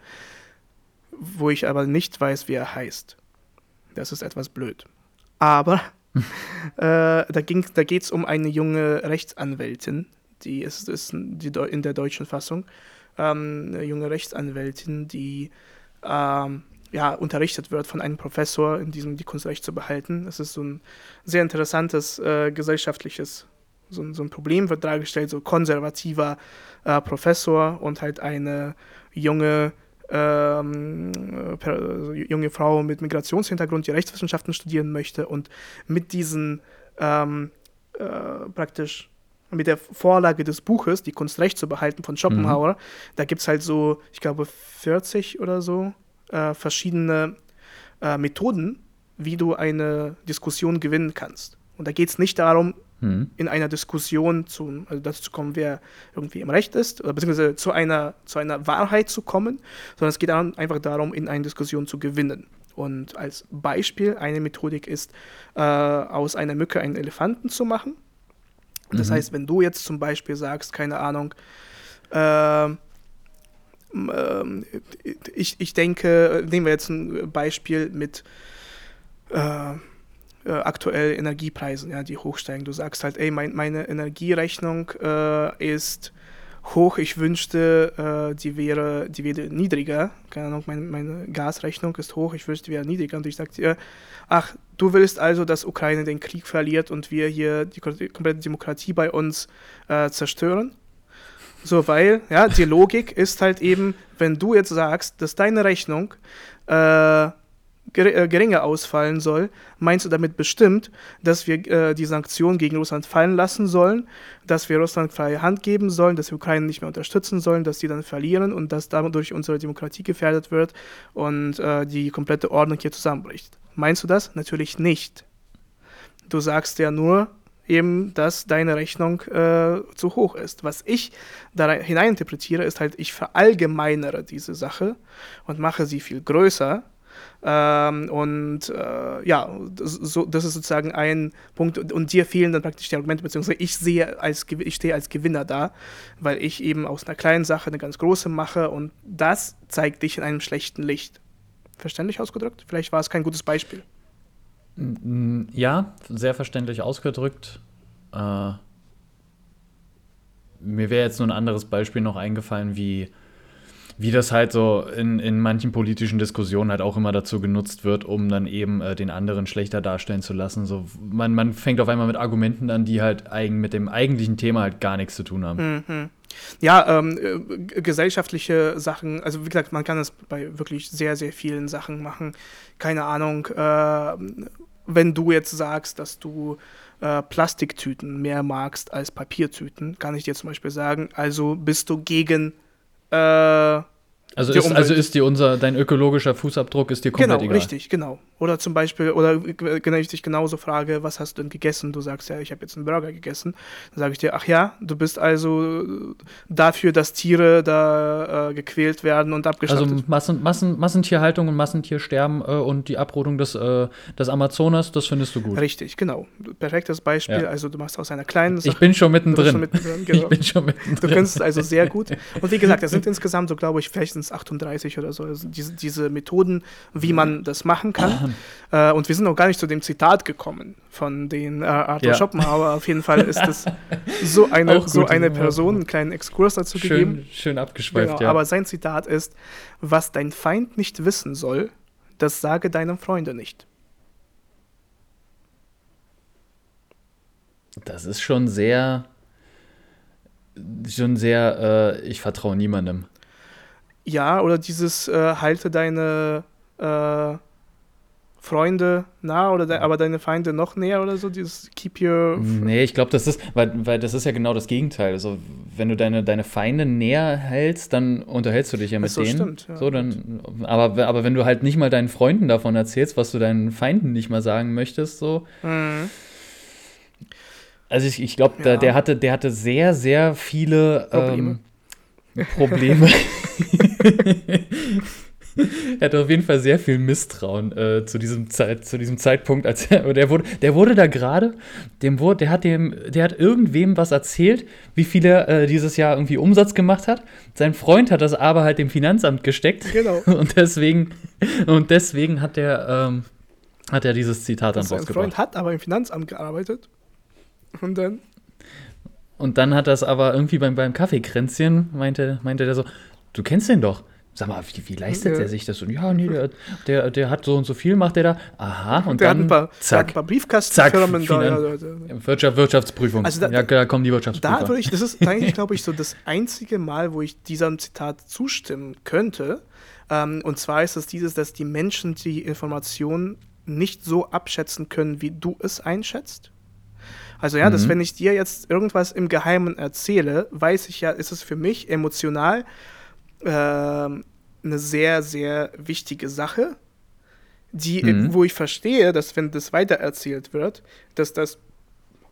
wo ich aber nicht weiß, wie er heißt. Das ist etwas blöd. Aber äh, da, da geht es um eine junge Rechtsanwältin, die ist, ist die, in der deutschen Fassung, ähm, eine junge Rechtsanwältin, die ähm, ja, unterrichtet wird von einem Professor, in diesem die Kunstrecht zu behalten. Das ist so ein sehr interessantes äh, gesellschaftliches so, so ein Problem wird dargestellt, so konservativer äh, Professor und halt eine junge ähm, also junge Frau mit Migrationshintergrund, die Rechtswissenschaften studieren möchte und mit diesen ähm, äh, praktisch mit der Vorlage des Buches, die Kunst Recht zu behalten von Schopenhauer, mhm. da gibt es halt so, ich glaube, 40 oder so äh, verschiedene äh, Methoden, wie du eine Diskussion gewinnen kannst. Und da geht es nicht darum, mhm. in einer Diskussion zu, also dazu zu kommen, wer irgendwie im Recht ist, oder beziehungsweise zu einer, zu einer Wahrheit zu kommen, sondern es geht einfach darum, in einer Diskussion zu gewinnen. Und als Beispiel, eine Methodik ist, äh, aus einer Mücke einen Elefanten zu machen. Das mhm. heißt, wenn du jetzt zum Beispiel sagst, keine Ahnung, äh, ich, ich denke, nehmen wir jetzt ein Beispiel mit äh, äh, aktuell Energiepreisen, ja, die hochsteigen. Du sagst halt, ey, mein, meine Energierechnung äh, ist hoch, ich wünschte, äh, die, wäre, die wäre niedriger. Keine Ahnung, meine, meine Gasrechnung ist hoch, ich wünschte, die wäre niedriger. Und ich sage dir, ach, du willst also, dass Ukraine den Krieg verliert und wir hier die komplette Demokratie bei uns äh, zerstören? So, weil, ja, die Logik ist halt eben, wenn du jetzt sagst, dass deine Rechnung äh, geringer ausfallen soll, meinst du damit bestimmt, dass wir äh, die Sanktionen gegen Russland fallen lassen sollen, dass wir Russland freie Hand geben sollen, dass wir Ukraine nicht mehr unterstützen sollen, dass die dann verlieren und dass dadurch unsere Demokratie gefährdet wird und äh, die komplette Ordnung hier zusammenbricht? Meinst du das? Natürlich nicht. Du sagst ja nur, eben, dass deine Rechnung äh, zu hoch ist. Was ich da hineininterpretiere, ist halt, ich verallgemeinere diese Sache und mache sie viel größer ähm, und äh, ja, das, so, das ist sozusagen ein Punkt. Und, und, dir fehlen dann praktisch die Argumente, beziehungsweise ich sehe als ich stehe als Gewinner da, weil ich eben aus einer kleinen Sache eine ganz große mache und das zeigt dich in einem schlechten Licht. Verständlich ausgedrückt? Vielleicht war es kein gutes Beispiel. Ja, sehr verständlich ausgedrückt. Äh, mir wäre jetzt nur ein anderes Beispiel noch eingefallen, wie wie das halt so in, in manchen politischen Diskussionen halt auch immer dazu genutzt wird, um dann eben äh, den anderen schlechter darstellen zu lassen. So, man, man fängt auf einmal mit Argumenten an, die halt eigen, mit dem eigentlichen Thema halt gar nichts zu tun haben. Mhm. Ja, ähm, äh, gesellschaftliche Sachen, also wie gesagt, man kann es bei wirklich sehr, sehr vielen Sachen machen. Keine Ahnung, äh, wenn du jetzt sagst, dass du äh, Plastiktüten mehr magst als Papiertüten, kann ich dir zum Beispiel sagen, also bist du gegen äh, also ist, also ist dir unser, dein ökologischer Fußabdruck ist dir komplett genau, egal. richtig, genau. Oder zum Beispiel, oder wenn ich dich genauso frage, was hast du denn gegessen? Du sagst ja, ich habe jetzt einen Burger gegessen. Dann sage ich dir, ach ja, du bist also dafür, dass Tiere da äh, gequält werden und abgeschlachtet Also Massen, Massen, Massentierhaltung und Massentiersterben äh, und die Abrodung des, äh, des Amazonas, das findest du gut. Richtig, genau. Perfektes Beispiel. Ja. Also du machst aus einer kleinen Sache. Ich bin schon mittendrin. Schon mittendrin genau. Ich bin schon mittendrin. Du kennst es also sehr gut. Und wie gesagt, das sind insgesamt so, glaube ich, vielleicht 38 oder so. Also diese, diese Methoden, wie man das machen kann. äh, und wir sind noch gar nicht zu dem Zitat gekommen von den äh, Arthur ja. Schopenhauer. Auf jeden Fall ist es so eine, so eine Person, einen kleinen Exkurs dazu schön, gegeben. Schön abgeschweift, genau, ja. Aber sein Zitat ist, was dein Feind nicht wissen soll, das sage deinem Freunde nicht. Das ist schon sehr, schon sehr, äh, ich vertraue niemandem. Ja, oder dieses äh, halte deine äh, Freunde nah oder de aber deine Feinde noch näher oder so, dieses Keep your. Nee, ich glaube, das ist, weil, weil das ist ja genau das Gegenteil. Also, wenn du deine, deine Feinde näher hältst, dann unterhältst du dich ja mit so, denen. Stimmt, ja. So, dann, aber, aber wenn du halt nicht mal deinen Freunden davon erzählst, was du deinen Feinden nicht mal sagen möchtest, so. Mhm. Also ich, ich glaube, ja. der, hatte, der hatte sehr, sehr viele Probleme. Ähm, Probleme. er hatte auf jeden Fall sehr viel Misstrauen äh, zu, diesem Zeit, zu diesem Zeitpunkt, als er, der wurde, der wurde da gerade, dem wurde, der hat dem, der hat irgendwem was erzählt, wie viel er äh, dieses Jahr irgendwie Umsatz gemacht hat. Sein Freund hat das aber halt dem Finanzamt gesteckt. Genau. Und deswegen, und deswegen hat er, ähm, hat er dieses Zitat dann rausgebracht. Sein Freund hat aber im Finanzamt gearbeitet. Und dann. Und dann hat das aber irgendwie beim, beim Kaffeekränzchen, meinte, meinte der so, du kennst den doch Sag mal, wie, wie leistet ja. er sich das? Und ja, nee, der, der, der hat so und so viel, macht der da. Aha, und der dann. Hat ein paar, zack, ein paar Briefkastenfirmen da. Ja, Wirtschaft, Wirtschaftsprüfung. Also da, ja, da kommen die Wirtschaftsprüfer. Da würde ich, das ist eigentlich, glaube ich, so das einzige Mal, wo ich diesem Zitat zustimmen könnte. Ähm, und zwar ist es dieses, dass die Menschen die Informationen nicht so abschätzen können, wie du es einschätzt. Also ja, mhm. dass wenn ich dir jetzt irgendwas im Geheimen erzähle, weiß ich ja, ist es für mich emotional äh, eine sehr, sehr wichtige Sache, die, mhm. wo ich verstehe, dass wenn das weitererzählt wird, dass das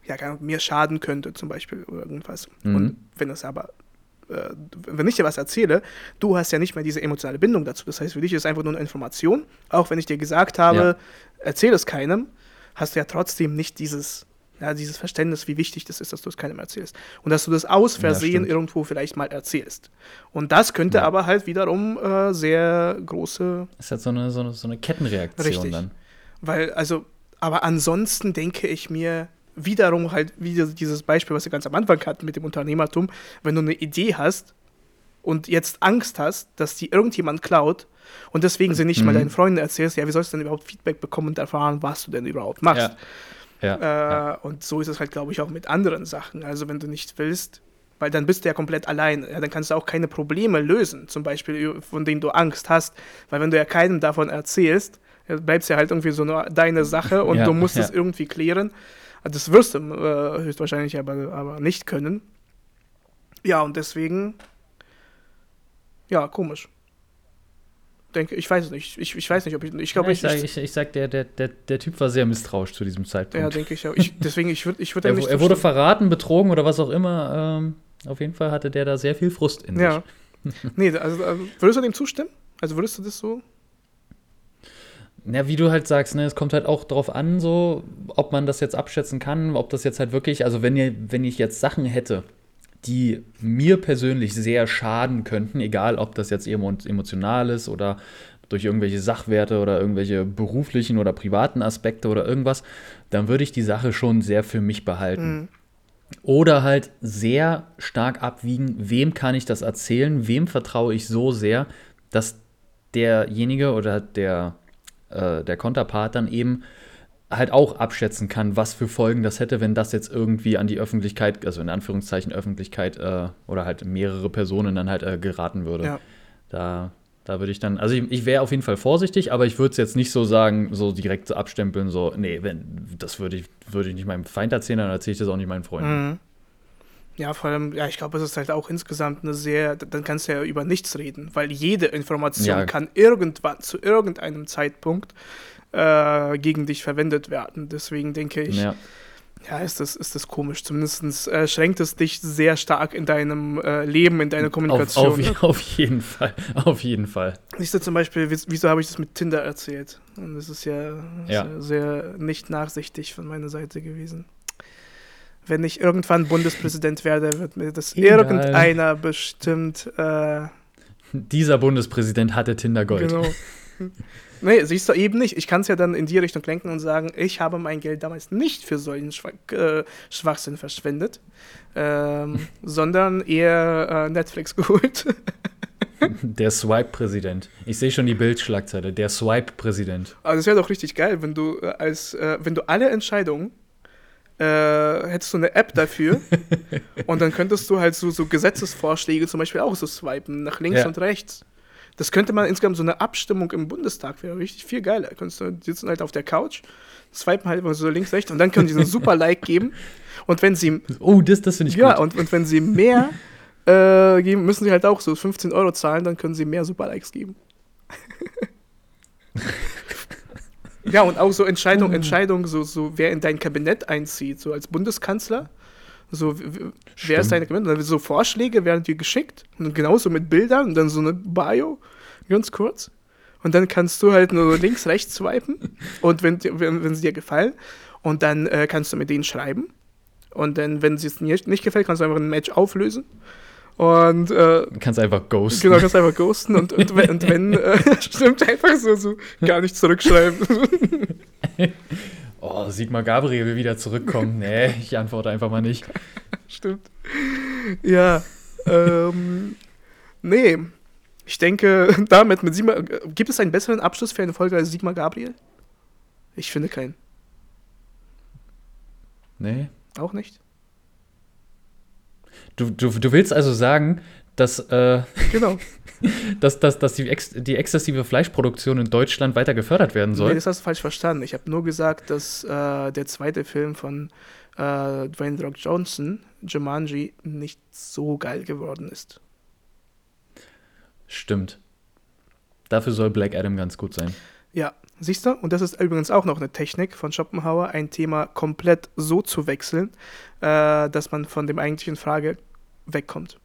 ja, mir schaden könnte zum Beispiel oder irgendwas. Mhm. Und wenn es aber äh, wenn ich dir was erzähle, du hast ja nicht mehr diese emotionale Bindung dazu. Das heißt, für dich ist es einfach nur eine Information. Auch wenn ich dir gesagt habe, ja. erzähl es keinem, hast du ja trotzdem nicht dieses, ja, dieses Verständnis, wie wichtig das ist, dass du es keinem erzählst. Und dass du das aus Versehen ja, irgendwo vielleicht mal erzählst. Und das könnte ja. aber halt wiederum äh, sehr große. Das ist halt so eine, so eine, so eine Kettenreaktion Richtig. dann. Weil, also, aber ansonsten denke ich mir, wiederum halt wieder dieses Beispiel, was wir ganz am Anfang hatten mit dem Unternehmertum, wenn du eine Idee hast und jetzt Angst hast, dass die irgendjemand klaut und deswegen sie nicht mhm. mal deinen Freunden erzählst, ja, wie sollst du denn überhaupt Feedback bekommen und erfahren, was du denn überhaupt machst? Ja. Ja, äh, ja. Und so ist es halt, glaube ich, auch mit anderen Sachen. Also wenn du nicht willst, weil dann bist du ja komplett allein. Ja, dann kannst du auch keine Probleme lösen, zum Beispiel, von denen du Angst hast. Weil wenn du ja keinem davon erzählst, bleibst ja halt irgendwie so nur deine Sache und du musst es irgendwie klären. Das wirst du äh, höchstwahrscheinlich aber, aber nicht können. Ja, und deswegen, ja, komisch. Denke, ich weiß es nicht. Ich, ich weiß nicht, ob ich. Ich glaube, ja, ich, ich, ich, ich sag, der, der, der, der Typ war sehr misstrauisch zu diesem Zeitpunkt. Ja, denke ich auch. Ich, deswegen, ich würde ich würd er, er wurde verraten, betrogen oder was auch immer. Ähm, auf jeden Fall hatte der da sehr viel Frust in ja. sich. nee, also, also würdest du dem zustimmen? Also würdest du das so ja, wie du halt sagst, ne, es kommt halt auch darauf an, so, ob man das jetzt abschätzen kann, ob das jetzt halt wirklich, also wenn ihr, wenn ich jetzt Sachen hätte, die mir persönlich sehr schaden könnten, egal ob das jetzt emotional ist oder durch irgendwelche Sachwerte oder irgendwelche beruflichen oder privaten Aspekte oder irgendwas, dann würde ich die Sache schon sehr für mich behalten. Mhm. Oder halt sehr stark abwiegen, wem kann ich das erzählen, wem vertraue ich so sehr, dass derjenige oder der äh, der Konterpart dann eben halt auch abschätzen kann, was für Folgen das hätte, wenn das jetzt irgendwie an die Öffentlichkeit, also in Anführungszeichen Öffentlichkeit äh, oder halt mehrere Personen dann halt äh, geraten würde. Ja. Da, da würde ich dann, also ich, ich wäre auf jeden Fall vorsichtig, aber ich würde es jetzt nicht so sagen, so direkt so abstempeln, so, nee, wenn, das würde ich, würde ich nicht meinem Feind erzählen, dann erzähle ich das auch nicht meinen Freunden. Mhm. Ja, vor allem, ja, ich glaube, es ist halt auch insgesamt eine sehr, dann kannst du ja über nichts reden, weil jede Information ja. kann irgendwann zu irgendeinem Zeitpunkt äh, gegen dich verwendet werden. Deswegen denke ich, ja, ja ist, das, ist das komisch. Zumindest äh, schränkt es dich sehr stark in deinem äh, Leben, in deiner Kommunikation. Auf, auf, auf, jeden Fall, auf jeden Fall. Siehst du zum Beispiel, wieso habe ich das mit Tinder erzählt? Und das ist ja, ja. sehr nicht nachsichtig von meiner Seite gewesen wenn ich irgendwann Bundespräsident werde, wird mir das Egal. irgendeiner bestimmt. Äh, Dieser Bundespräsident hatte Tindergold. Genau. Nee, siehst du eben nicht. Ich kann es ja dann in die Richtung lenken und sagen, ich habe mein Geld damals nicht für solchen Schwach äh, Schwachsinn verschwendet, ähm, sondern eher äh, Netflix geholt. Der Swipe-Präsident. Ich sehe schon die Bildschlagzeile. Der Swipe-Präsident. Also es wäre doch richtig geil, wenn du äh, als, äh, wenn du alle Entscheidungen äh, hättest du eine App dafür und dann könntest du halt so, so Gesetzesvorschläge zum Beispiel auch so swipen, nach links ja. und rechts. Das könnte man insgesamt so eine Abstimmung im Bundestag wäre richtig viel geiler. Könntest du sitzen halt auf der Couch, swipen halt immer so links, rechts und dann können die so ein super Like geben. Und wenn sie. Oh, das, das finde ich ja, gut. Ja, und, und wenn sie mehr äh, geben, müssen sie halt auch so 15 Euro zahlen, dann können sie mehr Super Likes geben. Ja, und auch so Entscheidung, hm. Entscheidung, so, so wer in dein Kabinett einzieht, so als Bundeskanzler. So, wer Stimmt. ist dein dann so Vorschläge werden dir geschickt. Und genauso mit Bildern und dann so eine Bio, ganz kurz. Und dann kannst du halt nur links, rechts swipen. Und wenn, wenn, wenn sie dir gefallen. Und dann äh, kannst du mit denen schreiben. Und dann, wenn sie es nicht, nicht gefällt, kannst du einfach ein Match auflösen. Und äh, kannst einfach ghosten. Genau, kannst einfach ghosten und, und, und wenn, äh, stimmt, einfach so, so gar nicht zurückschreiben. oh, Sigmar Gabriel will wieder zurückkommen. Nee, ich antworte einfach mal nicht. stimmt. Ja. Ähm, nee. Ich denke, damit mit Sigmar. Gibt es einen besseren Abschluss für eine Folge als Sigmar Gabriel? Ich finde keinen. Nee. Auch nicht? Du, du, du willst also sagen, dass, äh, Genau. dass, dass, dass die, ex die exzessive Fleischproduktion in Deutschland weiter gefördert werden soll? Nee, das hast du falsch verstanden. Ich habe nur gesagt, dass äh, der zweite Film von äh, Dwayne Rock Johnson, Jumanji, nicht so geil geworden ist. Stimmt. Dafür soll Black Adam ganz gut sein. Ja, siehst du? Und das ist übrigens auch noch eine Technik von Schopenhauer, ein Thema komplett so zu wechseln, äh, dass man von dem eigentlichen Frage wegkommt.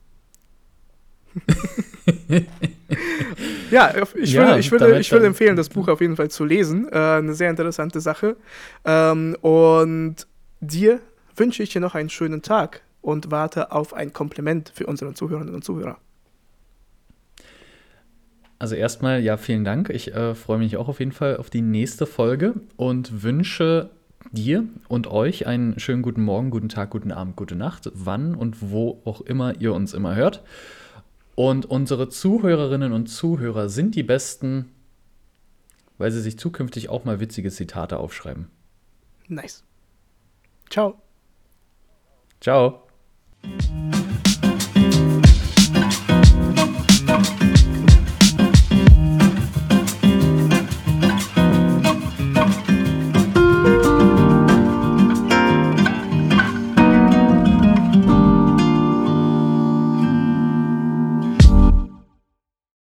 Ja, ich würde, Ja, ich, würde, ich würde empfehlen, das Buch auf jeden Fall zu lesen. Äh, eine sehr interessante Sache. Ähm, und dir wünsche ich dir noch einen schönen Tag und warte auf ein Kompliment für unsere Zuhörerinnen und Zuhörer. Also erstmal, ja, vielen Dank. Ich äh, freue mich auch auf jeden Fall auf die nächste Folge und wünsche dir und euch einen schönen guten Morgen, guten Tag, guten Abend, gute Nacht, wann und wo auch immer ihr uns immer hört. Und unsere Zuhörerinnen und Zuhörer sind die Besten, weil sie sich zukünftig auch mal witzige Zitate aufschreiben. Nice. Ciao. Ciao.